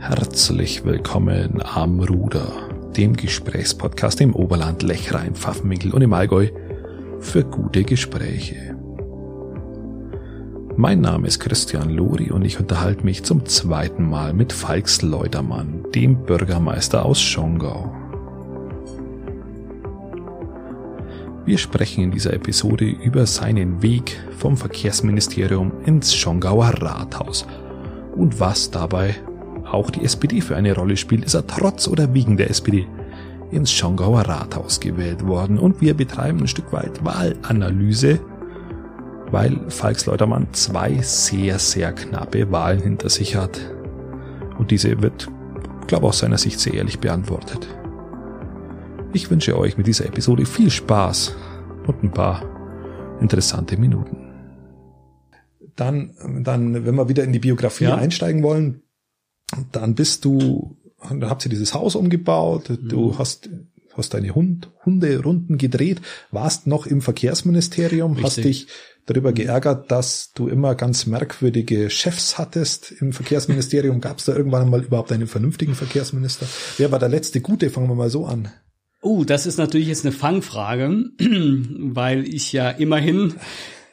Herzlich willkommen am Ruder, dem Gesprächspodcast im Oberland, Lechrein, Pfaffenwinkel und im Allgäu für gute Gespräche. Mein Name ist Christian Lori und ich unterhalte mich zum zweiten Mal mit Falks Leutermann, dem Bürgermeister aus Schongau. Wir sprechen in dieser Episode über seinen Weg vom Verkehrsministerium ins Schongauer Rathaus und was dabei auch die SPD für eine Rolle spielt, ist er trotz oder wegen der SPD ins Schongauer Rathaus gewählt worden und wir betreiben ein Stück weit Wahlanalyse, weil Falks Leutermann zwei sehr, sehr knappe Wahlen hinter sich hat. Und diese wird, glaube aus seiner Sicht sehr ehrlich beantwortet. Ich wünsche euch mit dieser Episode viel Spaß und ein paar interessante Minuten. Dann, dann, wenn wir wieder in die Biografie ja. einsteigen wollen, dann bist du, dann habt ihr dieses Haus umgebaut, du mhm. hast hast deine Hund, Hunderunden gedreht, warst noch im Verkehrsministerium, Richtig. hast dich darüber geärgert, dass du immer ganz merkwürdige Chefs hattest im Verkehrsministerium. Gab es da irgendwann mal überhaupt einen vernünftigen Verkehrsminister? Wer war der letzte Gute? Fangen wir mal so an. Oh, das ist natürlich jetzt eine Fangfrage, weil ich ja immerhin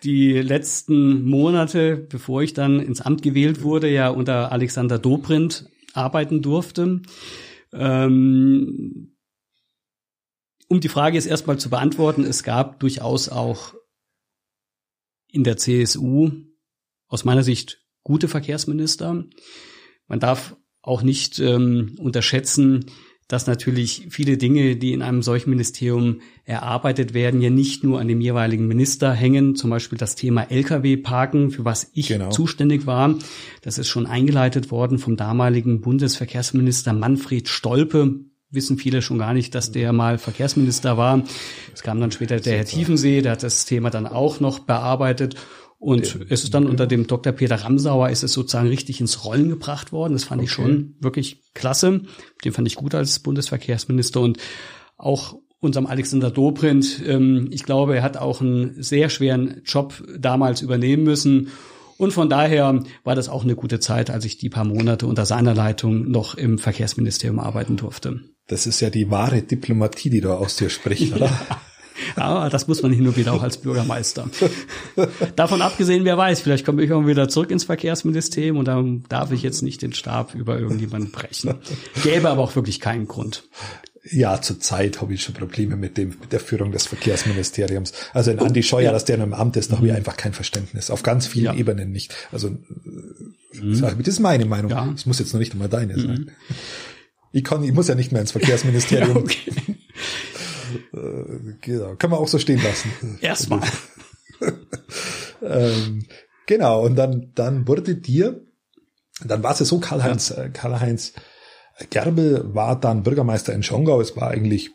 die letzten Monate, bevor ich dann ins Amt gewählt wurde, ja unter Alexander Dobrindt arbeiten durfte. Ähm, um die Frage jetzt erstmal zu beantworten, es gab durchaus auch in der CSU aus meiner Sicht gute Verkehrsminister. Man darf auch nicht ähm, unterschätzen, dass natürlich viele Dinge, die in einem solchen Ministerium erarbeitet werden, ja nicht nur an dem jeweiligen Minister hängen. Zum Beispiel das Thema Lkw-Parken, für was ich genau. zuständig war. Das ist schon eingeleitet worden vom damaligen Bundesverkehrsminister Manfred Stolpe. Wissen viele schon gar nicht, dass der mal Verkehrsminister war. Es kam dann später der Herr Tiefensee, der hat das Thema dann auch noch bearbeitet. Und es ist dann unter dem Dr. Peter Ramsauer ist es sozusagen richtig ins Rollen gebracht worden. Das fand okay. ich schon wirklich klasse. Den fand ich gut als Bundesverkehrsminister und auch unserem Alexander Dobrindt. Ähm, ich glaube, er hat auch einen sehr schweren Job damals übernehmen müssen. Und von daher war das auch eine gute Zeit, als ich die paar Monate unter seiner Leitung noch im Verkehrsministerium arbeiten durfte. Das ist ja die wahre Diplomatie, die da aus dir spricht, oder? Ja. Aber das muss man hin und wieder auch als Bürgermeister. Davon abgesehen, wer weiß, vielleicht komme ich auch wieder zurück ins Verkehrsministerium und dann darf ich jetzt nicht den Stab über irgendjemanden brechen. Gäbe aber auch wirklich keinen Grund. Ja, zurzeit habe ich schon Probleme mit dem, mit der Führung des Verkehrsministeriums. Also in Andi Scheuer, ja. dass der noch im Amt ist, da habe ich mhm. einfach kein Verständnis. Auf ganz vielen ja. Ebenen nicht. Also, mhm. das ist meine Meinung. Ja. Das muss jetzt noch nicht einmal deine sein. Mhm. Ich kann, ich muss ja nicht mehr ins Verkehrsministerium. okay. Äh, genau. Kann man auch so stehen lassen. Erstmal. ähm, genau, und dann, dann wurde dir, dann war es ja so, Karl-Heinz, ja. Äh, Karl-Heinz Gerbel war dann Bürgermeister in Schongau. Es war eigentlich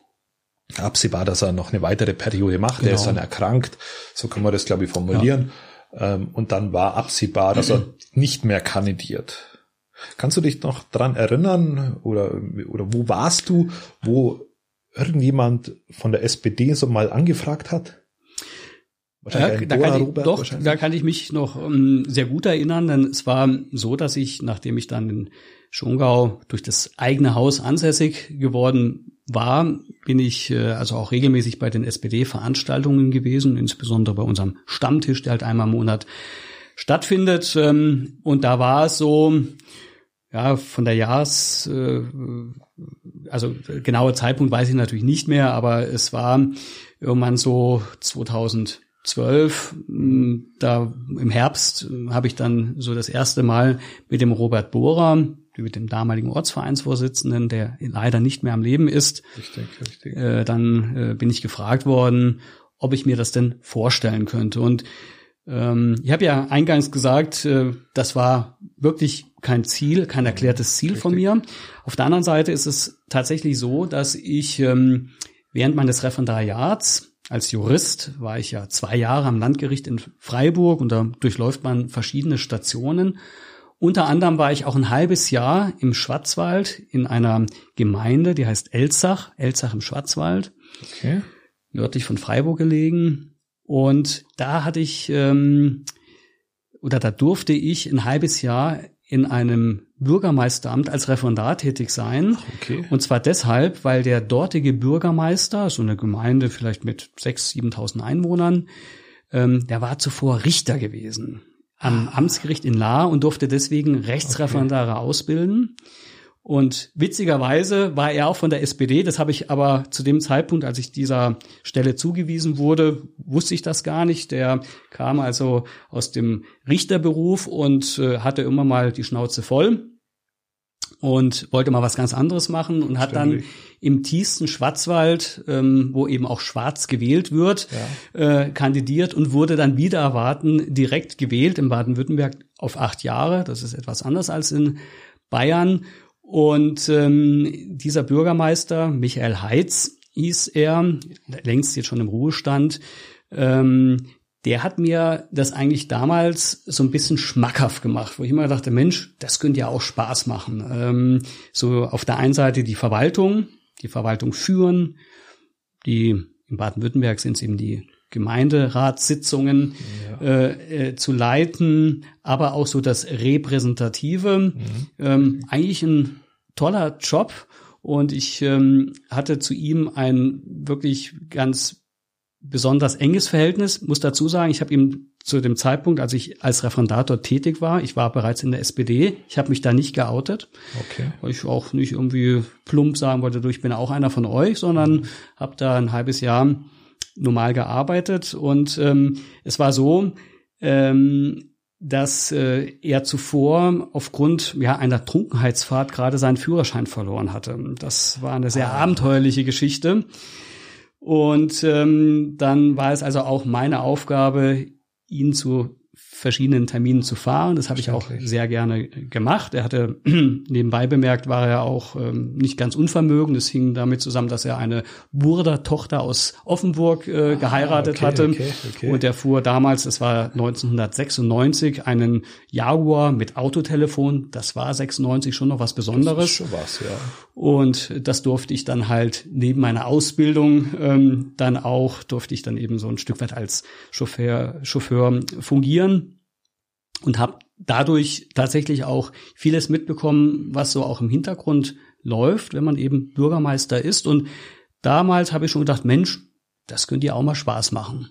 absehbar, dass er noch eine weitere Periode macht. Genau. Er ist dann erkrankt. So kann man das, glaube ich, formulieren. Ja. Ähm, und dann war absehbar, dass er nicht mehr kandidiert. Kannst du dich noch dran erinnern oder, oder wo warst du, wo irgendjemand von der SPD so mal angefragt hat? Ja, da kann ich, doch, da kann ich mich noch um, ähm, sehr gut erinnern, denn es war so, dass ich, nachdem ich dann in Schongau durch das eigene Haus ansässig geworden war, bin ich äh, also auch regelmäßig bei den SPD-Veranstaltungen gewesen, insbesondere bei unserem Stammtisch, der halt einmal im Monat stattfindet. Ähm, und da war es so, ja, von der Jahres, äh, also genaue Zeitpunkt weiß ich natürlich nicht mehr, aber es war irgendwann so 2012, hm, da im Herbst habe ich dann so das erste Mal mit dem Robert Bohrer, mit dem damaligen Ortsvereinsvorsitzenden, der leider nicht mehr am Leben ist, richtig, richtig. Äh, dann äh, bin ich gefragt worden, ob ich mir das denn vorstellen könnte. Und ähm, ich habe ja eingangs gesagt, äh, das war wirklich kein Ziel, kein erklärtes Ziel Richtig. von mir. Auf der anderen Seite ist es tatsächlich so, dass ich ähm, während meines Referendariats als Jurist war ich ja zwei Jahre am Landgericht in Freiburg und da durchläuft man verschiedene Stationen. Unter anderem war ich auch ein halbes Jahr im Schwarzwald in einer Gemeinde, die heißt Elzach, Elzach im Schwarzwald, okay. nördlich von Freiburg gelegen. Und da hatte ich, ähm, oder da durfte ich ein halbes Jahr in einem Bürgermeisteramt als Referendar tätig sein. Okay. Und zwar deshalb, weil der dortige Bürgermeister, so eine Gemeinde vielleicht mit 6.000, 7.000 Einwohnern, ähm, der war zuvor Richter gewesen am ah. Amtsgericht in Lahr und durfte deswegen Rechtsreferendare okay. ausbilden. Und witzigerweise war er auch von der SPD. Das habe ich aber zu dem Zeitpunkt, als ich dieser Stelle zugewiesen wurde, wusste ich das gar nicht. Der kam also aus dem Richterberuf und äh, hatte immer mal die Schnauze voll und wollte mal was ganz anderes machen und hat dann im tiefsten Schwarzwald, ähm, wo eben auch schwarz gewählt wird, ja. äh, kandidiert und wurde dann wieder erwarten direkt gewählt in Baden-Württemberg auf acht Jahre. Das ist etwas anders als in Bayern und ähm, dieser Bürgermeister, Michael Heitz, hieß er, längst jetzt schon im Ruhestand, ähm, der hat mir das eigentlich damals so ein bisschen schmackhaft gemacht, wo ich immer dachte, Mensch, das könnte ja auch Spaß machen. Ähm, so auf der einen Seite die Verwaltung, die Verwaltung führen, die in Baden-Württemberg sind es eben die Gemeinderatssitzungen ja. äh, äh, zu leiten, aber auch so das Repräsentative. Mhm. Ähm, eigentlich ein toller Job und ich ähm, hatte zu ihm ein wirklich ganz besonders enges Verhältnis. Muss dazu sagen, ich habe ihm zu dem Zeitpunkt, als ich als Referendator tätig war, ich war bereits in der SPD, ich habe mich da nicht geoutet, okay. weil ich auch nicht irgendwie plump sagen wollte, du, ich bin auch einer von euch, sondern mhm. habe da ein halbes Jahr normal gearbeitet und ähm, es war so, ähm, dass äh, er zuvor aufgrund ja, einer Trunkenheitsfahrt gerade seinen Führerschein verloren hatte. Das war eine sehr ah. abenteuerliche Geschichte. Und ähm, dann war es also auch meine Aufgabe, ihn zu verschiedenen Terminen zu fahren. Das habe ich auch sehr gerne gemacht. Er hatte nebenbei bemerkt, war er auch ähm, nicht ganz unvermögend. Das hing damit zusammen, dass er eine Burder Tochter aus Offenburg äh, ah, geheiratet okay, hatte. Okay, okay. Und er fuhr damals, das war 1996, einen Jaguar mit Autotelefon. Das war 96 schon noch was Besonderes. Schon was, ja. Und das durfte ich dann halt neben meiner Ausbildung ähm, dann auch, durfte ich dann eben so ein Stück weit als Chauffeur, Chauffeur fungieren und habe dadurch tatsächlich auch vieles mitbekommen, was so auch im Hintergrund läuft, wenn man eben Bürgermeister ist. Und damals habe ich schon gedacht, Mensch, das könnte ja auch mal Spaß machen.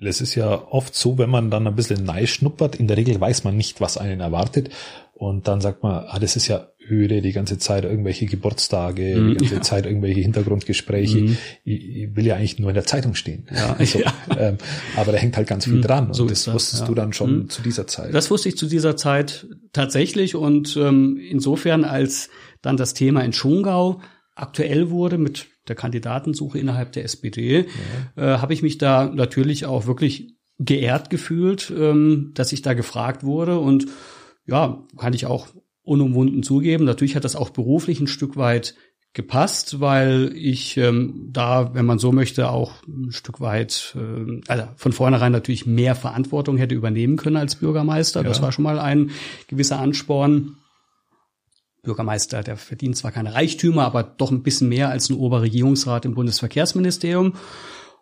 Weil es ist ja oft so, wenn man dann ein bisschen neu schnuppert, in der Regel weiß man nicht, was einen erwartet. Und dann sagt man, ah, das ist ja öde, die ganze Zeit irgendwelche Geburtstage, mm, die ganze ja. Zeit irgendwelche Hintergrundgespräche. Mm. Ich, ich, will ja eigentlich nur in der Zeitung stehen. Ja, also, ja. Ähm, aber da hängt halt ganz viel mm, dran. Und so das, das wusstest ja. du dann schon mm. zu dieser Zeit. Das wusste ich zu dieser Zeit tatsächlich. Und ähm, insofern, als dann das Thema in Schongau aktuell wurde mit der Kandidatensuche innerhalb der SPD, ja. äh, habe ich mich da natürlich auch wirklich geehrt gefühlt, ähm, dass ich da gefragt wurde und ja, kann ich auch unumwunden zugeben. Natürlich hat das auch beruflich ein Stück weit gepasst, weil ich ähm, da, wenn man so möchte, auch ein Stück weit, äh, also von vornherein natürlich mehr Verantwortung hätte übernehmen können als Bürgermeister. Ja. Das war schon mal ein gewisser Ansporn. Bürgermeister, der verdient zwar keine Reichtümer, aber doch ein bisschen mehr als ein Oberregierungsrat im Bundesverkehrsministerium.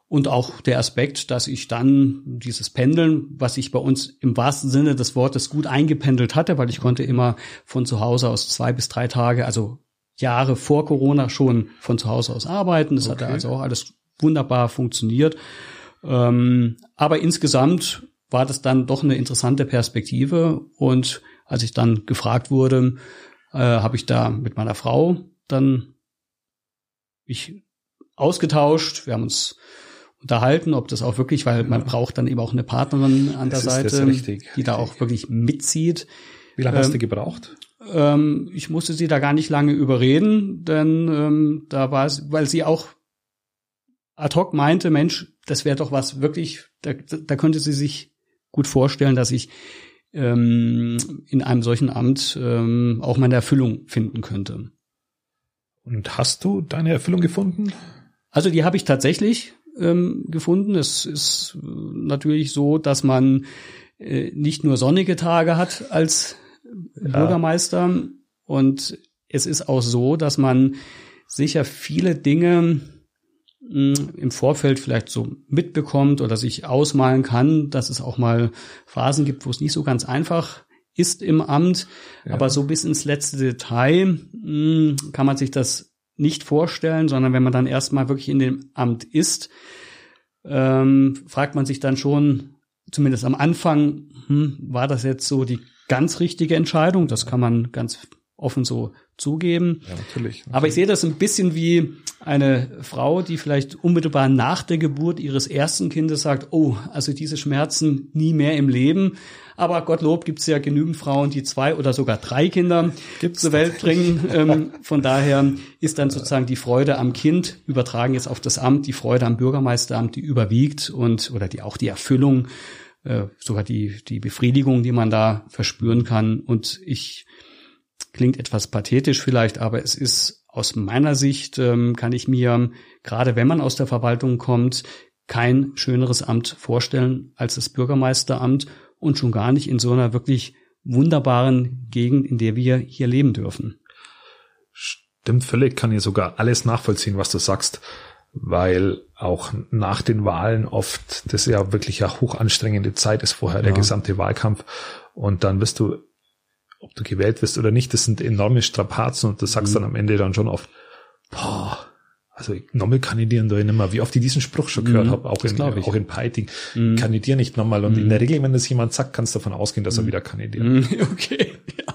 Und auch der Aspekt, dass ich dann dieses Pendeln, was ich bei uns im wahrsten Sinne des Wortes gut eingependelt hatte, weil ich konnte immer von zu Hause aus zwei bis drei Tage, also Jahre vor Corona schon von zu Hause aus arbeiten. Das okay. hatte also auch alles wunderbar funktioniert. Ähm, aber insgesamt war das dann doch eine interessante Perspektive. Und als ich dann gefragt wurde, äh, habe ich da mit meiner Frau dann mich ausgetauscht. Wir haben uns unterhalten, ob das auch wirklich, weil man braucht dann eben auch eine Partnerin an der Seite, die da auch wirklich mitzieht. Wie lange ähm, hast du ähm, gebraucht? Ähm, ich musste sie da gar nicht lange überreden, denn ähm, da war es, weil sie auch ad hoc meinte, Mensch, das wäre doch was wirklich, da, da könnte sie sich gut vorstellen, dass ich ähm, in einem solchen Amt ähm, auch meine Erfüllung finden könnte. Und hast du deine Erfüllung gefunden? Also die habe ich tatsächlich ähm, gefunden. Es ist natürlich so, dass man äh, nicht nur sonnige Tage hat als ja. Bürgermeister und es ist auch so, dass man sicher viele Dinge im Vorfeld vielleicht so mitbekommt oder sich ausmalen kann, dass es auch mal Phasen gibt, wo es nicht so ganz einfach ist im Amt, ja. aber so bis ins letzte Detail mh, kann man sich das nicht vorstellen, sondern wenn man dann erstmal wirklich in dem Amt ist, ähm, fragt man sich dann schon, zumindest am Anfang, hm, war das jetzt so die ganz richtige Entscheidung? Das kann man ganz offen so zugeben. Ja, natürlich, natürlich. Aber ich sehe das ein bisschen wie eine Frau, die vielleicht unmittelbar nach der Geburt ihres ersten Kindes sagt, oh, also diese Schmerzen nie mehr im Leben. Aber Gottlob gibt es ja genügend Frauen, die zwei oder sogar drei Kinder Gibt's zur Welt bringen. Ähm, von daher ist dann sozusagen die Freude am Kind übertragen jetzt auf das Amt, die Freude am Bürgermeisteramt, die überwiegt und oder die auch die Erfüllung, äh, sogar die die Befriedigung, die man da verspüren kann. Und ich Klingt etwas pathetisch vielleicht, aber es ist aus meiner Sicht, ähm, kann ich mir, gerade wenn man aus der Verwaltung kommt, kein schöneres Amt vorstellen als das Bürgermeisteramt und schon gar nicht in so einer wirklich wunderbaren Gegend, in der wir hier leben dürfen. Stimmt völlig, kann hier sogar alles nachvollziehen, was du sagst, weil auch nach den Wahlen oft das ja wirklich eine hochanstrengende Zeit ist vorher, ja. der gesamte Wahlkampf. Und dann wirst du ob du gewählt wirst oder nicht, das sind enorme Strapazen und du sagst mhm. dann am Ende dann schon oft, boah, also nochmal kandidieren da nicht mehr, wie oft ich diesen Spruch schon gehört mhm, habe, auch in, auch in Peiting, mhm. kandidier nicht nochmal. Und mhm. in der Regel, wenn das jemand sagt, kannst du davon ausgehen, dass er mhm. wieder kandidiert. Mhm, okay, ja.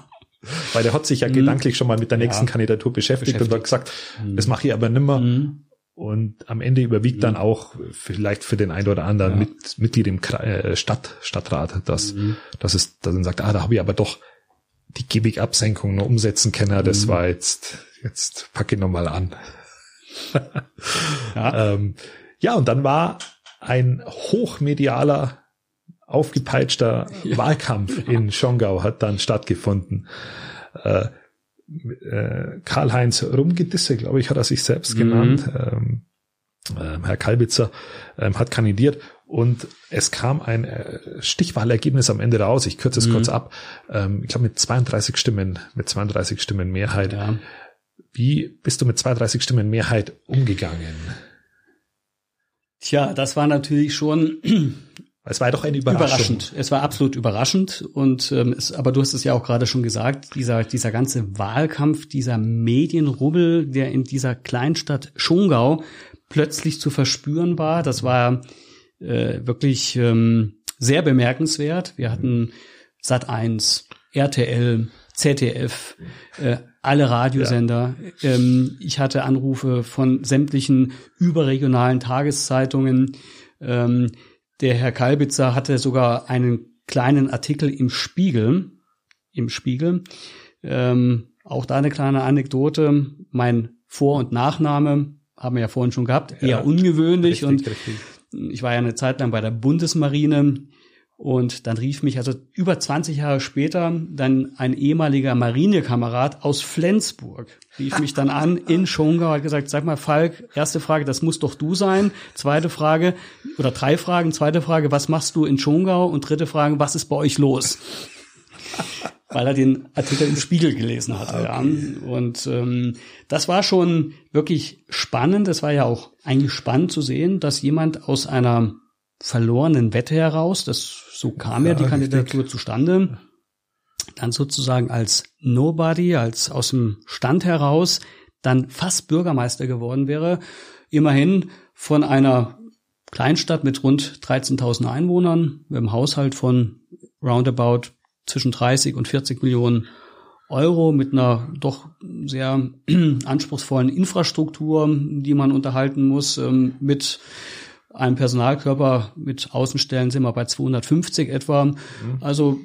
Weil der hat sich ja mhm. gedanklich schon mal mit der nächsten ja. Kandidatur beschäftigt, beschäftigt, und hat gesagt, das mache ich aber nimmer. Und am Ende überwiegt dann auch vielleicht für den einen oder anderen ja. mit, Mitglied im äh, Stadt, Stadtrat, dass, dass es, dass sagt, ah, da habe ich aber doch die Gibig-Absenkung noch umsetzen kann, das mhm. war jetzt, jetzt packe ich nochmal an. ja. ähm, ja, und dann war ein hochmedialer, aufgepeitschter ja. Wahlkampf in Schongau hat dann stattgefunden. Äh, äh, Karl-Heinz Rumgedisse, glaube ich, hat er sich selbst mhm. genannt. Ähm, äh, Herr Kalbitzer ähm, hat kandidiert und es kam ein äh, Stichwahlergebnis am Ende raus. Ich kürze es mhm. kurz ab. Ähm, ich glaube mit 32 Stimmen, mit 32 Stimmen Mehrheit. Ja. Wie bist du mit 32 Stimmen Mehrheit umgegangen? Tja, das war natürlich schon es war doch eine Überraschung. Überraschend. Es war absolut überraschend. Und ähm, es, aber du hast es ja auch gerade schon gesagt, dieser, dieser ganze Wahlkampf, dieser Medienrubbel, der in dieser Kleinstadt Schongau plötzlich zu verspüren war, das war äh, wirklich ähm, sehr bemerkenswert. Wir hatten Sat 1, RTL, ZDF, äh, alle Radiosender. Ja. Ähm, ich hatte Anrufe von sämtlichen überregionalen Tageszeitungen. Ähm, der Herr Kalbitzer hatte sogar einen kleinen Artikel im Spiegel, im Spiegel. Ähm, auch da eine kleine Anekdote. Mein Vor- und Nachname haben wir ja vorhin schon gehabt, eher ja, ungewöhnlich richtig, und richtig ich war ja eine Zeit lang bei der Bundesmarine und dann rief mich also über 20 Jahre später dann ein ehemaliger Marinekamerad aus Flensburg, rief mich dann an in Schongau, hat gesagt, sag mal Falk, erste Frage, das muss doch du sein. Zweite Frage oder drei Fragen. Zweite Frage, was machst du in Schongau? Und dritte Frage, was ist bei euch los? Weil er den Artikel im Spiegel gelesen hatte. Okay. Ja. Und ähm, das war schon wirklich spannend. Es war ja auch eigentlich spannend zu sehen, dass jemand aus einer verlorenen Wette heraus, das so kam ja, ja die Kandidatur zustande, dann sozusagen als Nobody, als aus dem Stand heraus, dann fast Bürgermeister geworden wäre. Immerhin von einer Kleinstadt mit rund 13.000 Einwohnern, mit einem Haushalt von roundabout zwischen 30 und 40 Millionen Euro mit einer doch sehr anspruchsvollen Infrastruktur, die man unterhalten muss, ähm, mit einem Personalkörper mit Außenstellen sind wir bei 250 etwa. Mhm. Also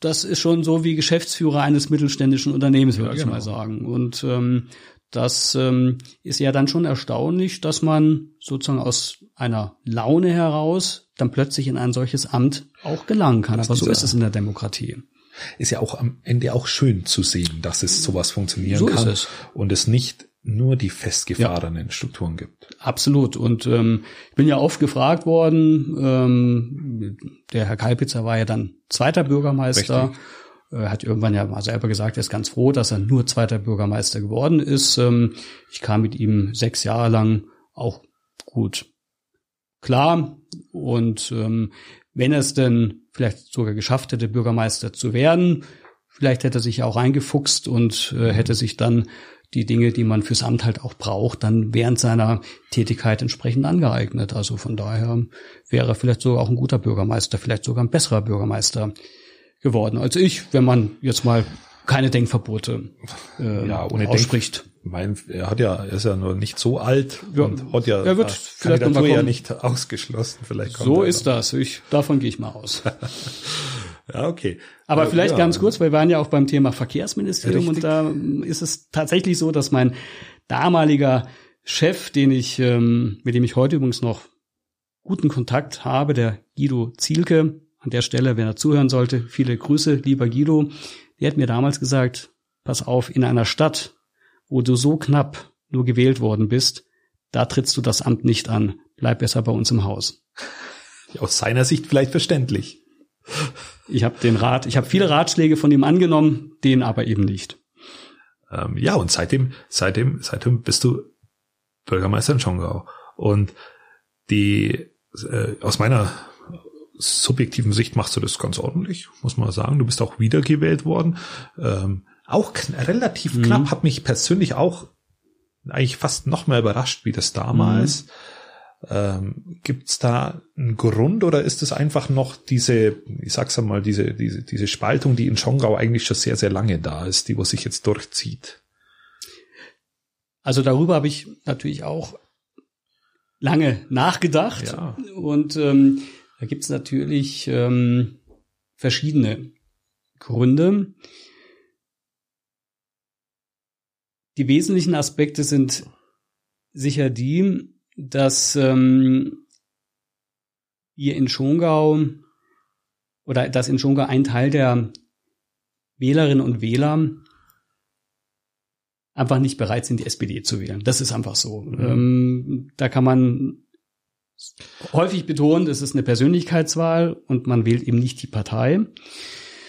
das ist schon so wie Geschäftsführer eines mittelständischen Unternehmens, würde ja, ich genau. mal sagen. Und ähm, das ähm, ist ja dann schon erstaunlich, dass man sozusagen aus einer Laune heraus dann plötzlich in ein solches Amt auch gelangen kann. Aber so ist es in der Demokratie. Ist ja auch am Ende auch schön zu sehen, dass es sowas funktionieren so kann es. und es nicht nur die festgefahrenen ja. Strukturen gibt. Absolut. Und ähm, ich bin ja oft gefragt worden, ähm, der Herr Kalpitzer war ja dann zweiter Bürgermeister. Richtig er hat irgendwann ja mal selber gesagt, er ist ganz froh, dass er nur zweiter Bürgermeister geworden ist. Ähm, ich kam mit ihm sechs Jahre lang auch gut klar. Und ähm, wenn es denn vielleicht sogar geschafft hätte, Bürgermeister zu werden. Vielleicht hätte er sich auch eingefuchst und äh, hätte sich dann die Dinge, die man fürs Amt halt auch braucht, dann während seiner Tätigkeit entsprechend angeeignet. Also von daher wäre er vielleicht sogar auch ein guter Bürgermeister, vielleicht sogar ein besserer Bürgermeister geworden als ich, wenn man jetzt mal keine Denkverbote äh, ja, ohne ausspricht. Denk mein, er hat ja, er ist ja nur nicht so alt ja, und hat ja, er wird vielleicht Kandidatur ja nicht ausgeschlossen. Vielleicht so ist das. Ich, davon gehe ich mal aus. ja, okay. Aber ja, vielleicht ja. ganz kurz, weil wir waren ja auch beim Thema Verkehrsministerium Richtig. und da ist es tatsächlich so, dass mein damaliger Chef, den ich, ähm, mit dem ich heute übrigens noch guten Kontakt habe, der Guido Zielke, an der Stelle, wenn er zuhören sollte, viele Grüße, lieber Guido, der hat mir damals gesagt, pass auf, in einer Stadt, wo du so knapp nur gewählt worden bist, da trittst du das Amt nicht an. Bleib besser bei uns im Haus. Aus seiner Sicht vielleicht verständlich. Ich habe den Rat, ich habe viele Ratschläge von ihm angenommen, den aber eben nicht. Ähm, ja, und seitdem, seitdem, seitdem bist du Bürgermeister in Schongau. Und die, äh, aus meiner subjektiven Sicht machst du das ganz ordentlich, muss man sagen. Du bist auch wiedergewählt worden. Ähm, auch relativ mhm. knapp, hat mich persönlich auch eigentlich fast noch mehr überrascht, wie das damals. Mhm. Ähm, Gibt es da einen Grund oder ist es einfach noch diese, ich sag's einmal, diese, diese, diese Spaltung, die in Schongau eigentlich schon sehr, sehr lange da ist, die, wo sich jetzt durchzieht? Also darüber habe ich natürlich auch lange nachgedacht ja. und ähm, da gibt es natürlich ähm, verschiedene Gründe. Die wesentlichen Aspekte sind sicher die, dass ähm, wir in Schongau oder dass in Schongau ein Teil der Wählerinnen und Wähler einfach nicht bereit sind, die SPD zu wählen. Das ist einfach so. Mhm. Ähm, da kann man häufig betont, es ist eine Persönlichkeitswahl und man wählt eben nicht die Partei.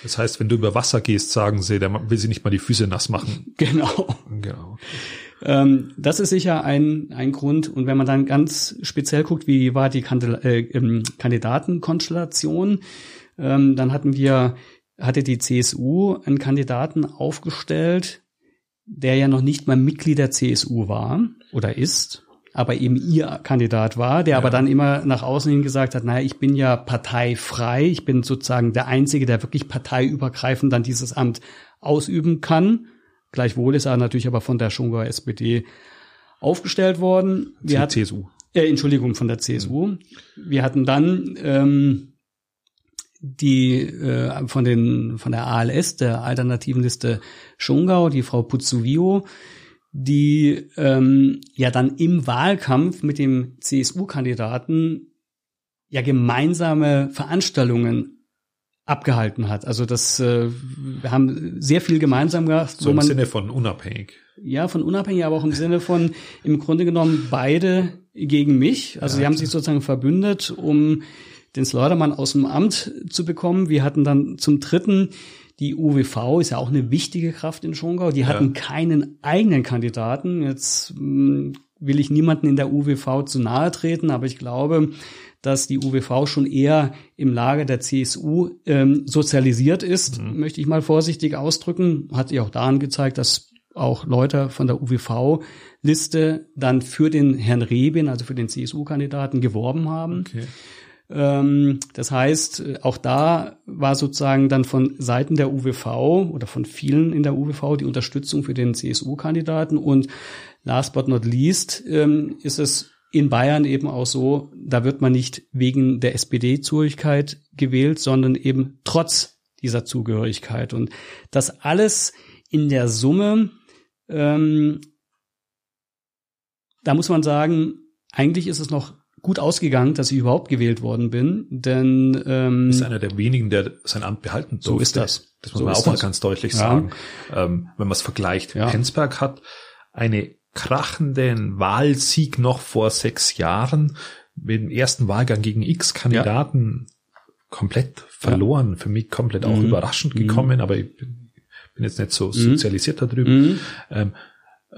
Das heißt, wenn du über Wasser gehst, sagen sie, der will sie nicht mal die Füße nass machen. Genau. Genau. Ähm, das ist sicher ein, ein Grund. Und wenn man dann ganz speziell guckt, wie war die äh, ähm, Kandidatenkonstellation, ähm, dann hatten wir, hatte die CSU einen Kandidaten aufgestellt, der ja noch nicht mal Mitglied der CSU war oder ist aber eben ihr Kandidat war, der ja. aber dann immer nach außen hin gesagt hat, naja, ich bin ja parteifrei, ich bin sozusagen der Einzige, der wirklich parteiübergreifend dann dieses Amt ausüben kann. Gleichwohl ist er natürlich aber von der Schongauer SPD aufgestellt worden. Wir hatten, CSU. Äh, Entschuldigung, von der CSU. Wir hatten dann ähm, die äh, von den von der ALS, der alternativen Liste Schongau, die Frau Puzzuvio, die ähm, ja dann im Wahlkampf mit dem CSU-Kandidaten ja gemeinsame Veranstaltungen abgehalten hat. Also das äh, wir haben sehr viel gemeinsam gemacht. So im man, Sinne von unabhängig. Ja, von unabhängig, aber auch im Sinne von im Grunde genommen beide gegen mich. Also ja, sie haben sich sozusagen verbündet, um den Slaughtermann aus dem Amt zu bekommen. Wir hatten dann zum dritten die UWV ist ja auch eine wichtige Kraft in Schongau. Die hatten ja. keinen eigenen Kandidaten. Jetzt mh, hm, will ich niemanden in der UWV zu nahe treten, aber ich glaube, dass die UWV schon eher im Lager der CSU ähm, sozialisiert ist, mhm. möchte ich mal vorsichtig ausdrücken. Hat sich auch daran gezeigt, dass auch Leute von der UWV-Liste dann für den Herrn Rebin, also für den CSU-Kandidaten, geworben haben. Okay. Ähm, das heißt, auch da war sozusagen dann von Seiten der UWV oder von vielen in der UWV die Unterstützung für den CSU-Kandidaten. Und last but not least ähm, ist es in Bayern eben auch so, da wird man nicht wegen der SPD-Zugehörigkeit gewählt, sondern eben trotz dieser Zugehörigkeit. Und das alles in der Summe, ähm, da muss man sagen, eigentlich ist es noch gut ausgegangen, dass ich überhaupt gewählt worden bin, denn ähm, ist einer der wenigen, der sein Amt behalten durfte. So ist das. Das muss so man auch mal ganz deutlich ja. sagen. Ähm, wenn man es vergleicht, ja. Penzberg hat eine krachenden Wahlsieg noch vor sechs Jahren mit dem ersten Wahlgang gegen X Kandidaten ja. komplett verloren. Für mich komplett auch mhm. überraschend gekommen, mhm. aber ich bin, jetzt nicht so mhm. sozialisiert darüber. Mhm. Ähm,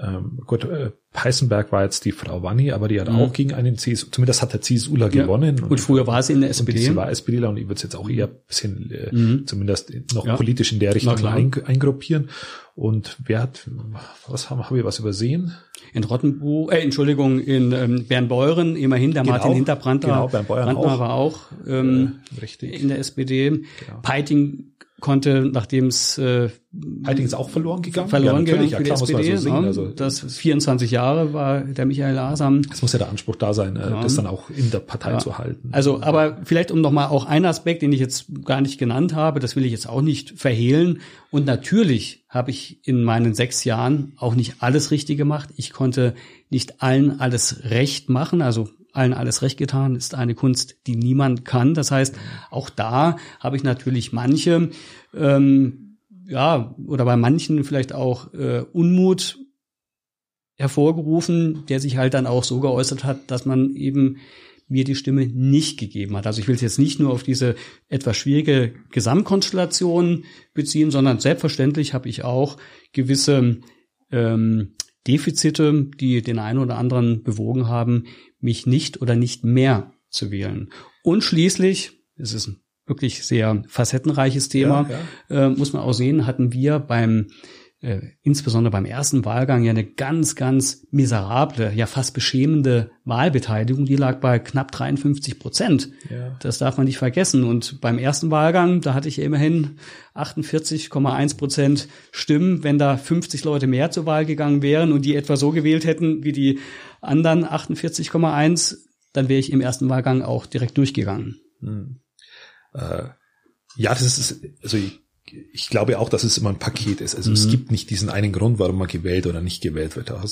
ähm, gut, äh, Heisenberg war jetzt die Frau Wanni, aber die hat mhm. auch gegen einen CSU, zumindest hat der CSUler ja. gewonnen. Und, und, früher war sie in der SPD. sie war SPDler und ich würde es jetzt auch eher ein bisschen, äh, mhm. zumindest noch ja. politisch in der Richtung ein, eingruppieren. Und wer hat, was haben, haben wir was übersehen? In Rottenbuch, äh, Entschuldigung, in ähm, Bernbeuren, immerhin, der genau, Martin Hinterbrandner, genau, Bernbeuren auch. war auch ähm, äh, richtig. in der SPD. Genau. Peiting konnte, nachdem es äh, Heiting ist auch verloren gegangen. Verloren ja, gegangen für die SPD. So sehen, also, das 24 Jahre war der Michael Asam. Es muss ja der Anspruch da sein, äh, ja. das dann auch in der Partei ja. zu halten. Also, aber vielleicht um nochmal auch einen Aspekt, den ich jetzt gar nicht genannt habe, das will ich jetzt auch nicht verhehlen. Und natürlich habe ich in meinen sechs Jahren auch nicht alles richtig gemacht. Ich konnte nicht allen alles recht machen. Also allen alles recht getan, ist eine Kunst, die niemand kann. Das heißt, auch da habe ich natürlich manche, ähm, ja, oder bei manchen vielleicht auch äh, Unmut hervorgerufen, der sich halt dann auch so geäußert hat, dass man eben mir die Stimme nicht gegeben hat. Also ich will es jetzt nicht nur auf diese etwas schwierige Gesamtkonstellation beziehen, sondern selbstverständlich habe ich auch gewisse ähm, Defizite, die den einen oder anderen bewogen haben, mich nicht oder nicht mehr zu wählen. Und schließlich, es ist ein wirklich sehr facettenreiches Thema, ja, ja. Äh, muss man auch sehen, hatten wir beim äh, insbesondere beim ersten Wahlgang ja eine ganz, ganz miserable, ja fast beschämende Wahlbeteiligung. Die lag bei knapp 53 Prozent. Ja. Das darf man nicht vergessen. Und beim ersten Wahlgang, da hatte ich immerhin 48,1 Prozent Stimmen. Wenn da 50 Leute mehr zur Wahl gegangen wären und die etwa so gewählt hätten wie die anderen 48,1, dann wäre ich im ersten Wahlgang auch direkt durchgegangen. Hm. Äh, ja, das ist, also ich ich glaube auch, dass es immer ein Paket ist. Also mhm. es gibt nicht diesen einen Grund, warum man gewählt oder nicht gewählt wird. Da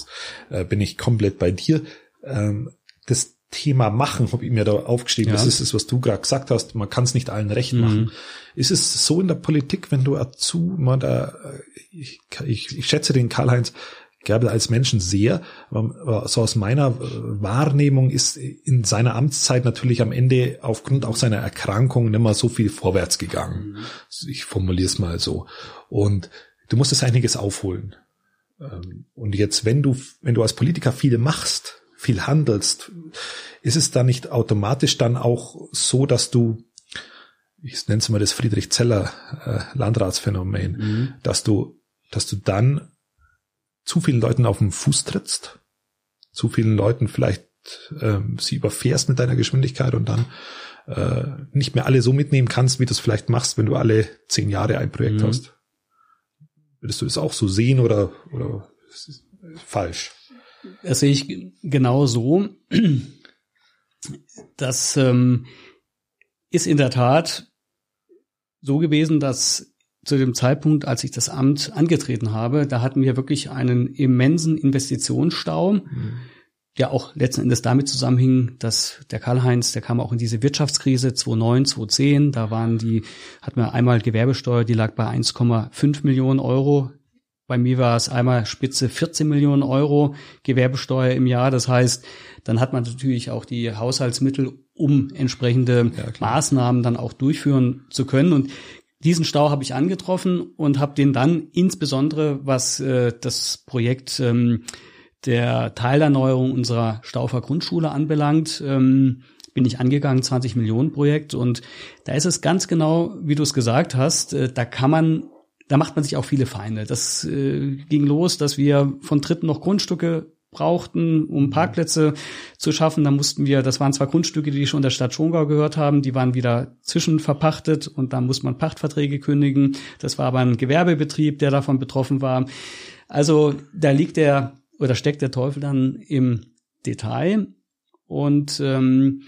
äh, bin ich komplett bei dir. Ähm, das Thema machen, habe ich mir da aufgeschrieben, ja. das ist es, was du gerade gesagt hast, man kann es nicht allen recht mhm. machen. Ist es so in der Politik, wenn du dazu, man da, äh, ich, ich, ich schätze den Karl-Heinz Gerbel als Menschen sehr, aber so aus meiner äh, Wahrnehmung ist in seiner Amtszeit natürlich am Ende aufgrund auch seiner Erkrankung nicht mehr so viel vorwärts gegangen. Mhm. Ich formuliere es mal so. Und du musstest einiges aufholen. Ähm, und jetzt, wenn du, wenn du als Politiker viel machst, viel handelst, ist es dann nicht automatisch dann auch so, dass du ich nenne es mal das Friedrich Zeller äh, Landratsphänomen, mhm. dass du, dass du dann zu vielen Leuten auf den Fuß trittst, zu vielen Leuten vielleicht ähm, sie überfährst mit deiner Geschwindigkeit und dann äh, nicht mehr alle so mitnehmen kannst, wie du es vielleicht machst, wenn du alle zehn Jahre ein Projekt mhm. hast. Würdest du das auch so sehen oder, oder falsch? Das sehe ich genau so. Das ähm, ist in der Tat so gewesen, dass zu dem Zeitpunkt, als ich das Amt angetreten habe, da hatten wir wirklich einen immensen Investitionsstau, mhm. der auch letzten Endes damit zusammenhing, dass der Karl-Heinz, der kam auch in diese Wirtschaftskrise 2009, 2010, da waren die, hatten wir einmal Gewerbesteuer, die lag bei 1,5 Millionen Euro. Bei mir war es einmal spitze 14 Millionen Euro Gewerbesteuer im Jahr. Das heißt, dann hat man natürlich auch die Haushaltsmittel, um entsprechende ja, Maßnahmen dann auch durchführen zu können. Und diesen Stau habe ich angetroffen und habe den dann insbesondere, was äh, das Projekt ähm, der Teilerneuerung unserer Staufer Grundschule anbelangt, ähm, bin ich angegangen, 20 Millionen Projekt. Und da ist es ganz genau, wie du es gesagt hast, äh, da kann man da macht man sich auch viele Feinde. Das äh, ging los, dass wir von Dritten noch Grundstücke brauchten, um mhm. Parkplätze zu schaffen. Da mussten wir, das waren zwar Grundstücke, die schon der Stadt Schongau gehört haben, die waren wieder zwischenverpachtet und da muss man Pachtverträge kündigen. Das war aber ein Gewerbebetrieb, der davon betroffen war. Also da liegt der oder steckt der Teufel dann im Detail und ähm,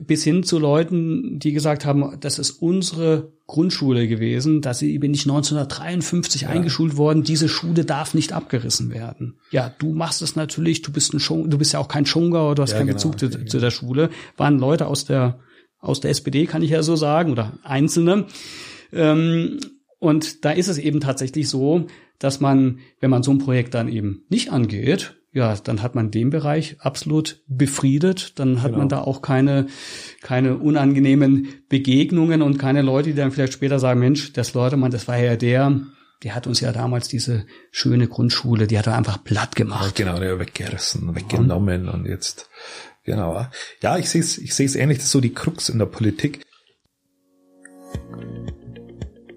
bis hin zu Leuten, die gesagt haben, das ist unsere Grundschule gewesen, dass sie eben nicht 1953 ja. eingeschult worden, diese Schule darf nicht abgerissen werden. Ja, du machst es natürlich, du bist ein Schong, du bist ja auch kein Schongauer, du hast ja, keinen genau. Bezug zu, zu, der Schule. Waren Leute aus der aus der SPD, kann ich ja so sagen, oder Einzelne. Ähm, und da ist es eben tatsächlich so, dass man, wenn man so ein Projekt dann eben nicht angeht, ja, dann hat man den Bereich absolut befriedet. Dann hat genau. man da auch keine, keine unangenehmen Begegnungen und keine Leute, die dann vielleicht später sagen, Mensch, das Leutemann, das war ja der, der hat uns ja damals diese schöne Grundschule, die hat er einfach platt gemacht. Ja, genau, der weggerissen, weggenommen und jetzt, genau. Ja, ich sehe es ich sehe es ähnlich, das ist so die Krux in der Politik.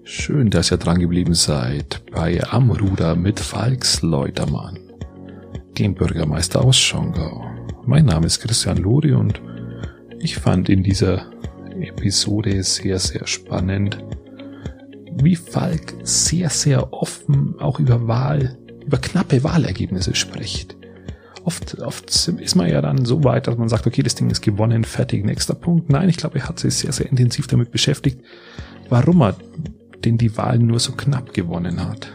Schön, dass ihr dran geblieben seid bei Amruder mit Falks Leutermann, dem Bürgermeister aus Schongau. Mein Name ist Christian Lori und ich fand in dieser Episode sehr, sehr spannend, wie Falk sehr, sehr offen auch über Wahl, über knappe Wahlergebnisse spricht. Oft, oft ist man ja dann so weit, dass man sagt, okay, das Ding ist gewonnen, fertig, nächster Punkt. Nein, ich glaube, er hat sich sehr, sehr intensiv damit beschäftigt, warum er den die Wahl nur so knapp gewonnen hat.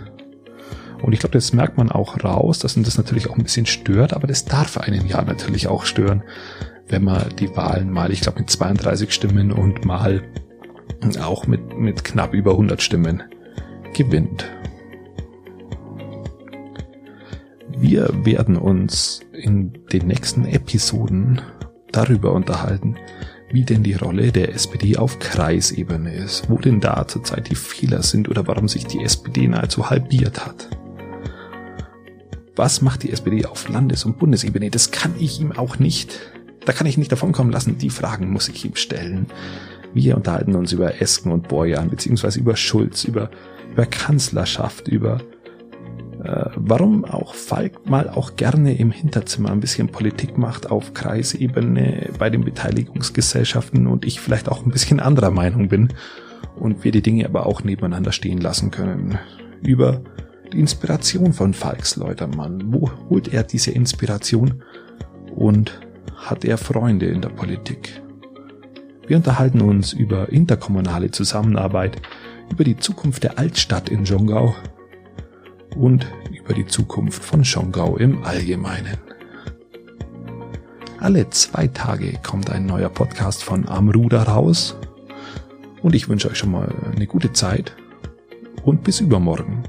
Und ich glaube, das merkt man auch raus, dass ihn das natürlich auch ein bisschen stört, aber das darf einen ja natürlich auch stören, wenn man die Wahlen mal, ich glaube, mit 32 Stimmen und mal auch mit, mit knapp über 100 Stimmen gewinnt. Wir werden uns in den nächsten Episoden darüber unterhalten, wie denn die Rolle der SPD auf Kreisebene ist, wo denn da zurzeit die Fehler sind oder warum sich die SPD nahezu halbiert hat. Was macht die SPD auf Landes- und Bundesebene? Das kann ich ihm auch nicht, da kann ich nicht davon kommen lassen. Die Fragen muss ich ihm stellen. Wir unterhalten uns über Esken und Borjan, beziehungsweise über Schulz, über, über Kanzlerschaft, über äh, warum auch Falk mal auch gerne im Hinterzimmer ein bisschen Politik macht auf Kreisebene bei den Beteiligungsgesellschaften und ich vielleicht auch ein bisschen anderer Meinung bin und wir die Dinge aber auch nebeneinander stehen lassen können. Über die Inspiration von Falks Leutermann. Wo holt er diese Inspiration? Und hat er Freunde in der Politik? Wir unterhalten uns über interkommunale Zusammenarbeit, über die Zukunft der Altstadt in Jongau und über die Zukunft von Schongau im Allgemeinen. Alle zwei Tage kommt ein neuer Podcast von Amruder raus und ich wünsche euch schon mal eine gute Zeit und bis übermorgen.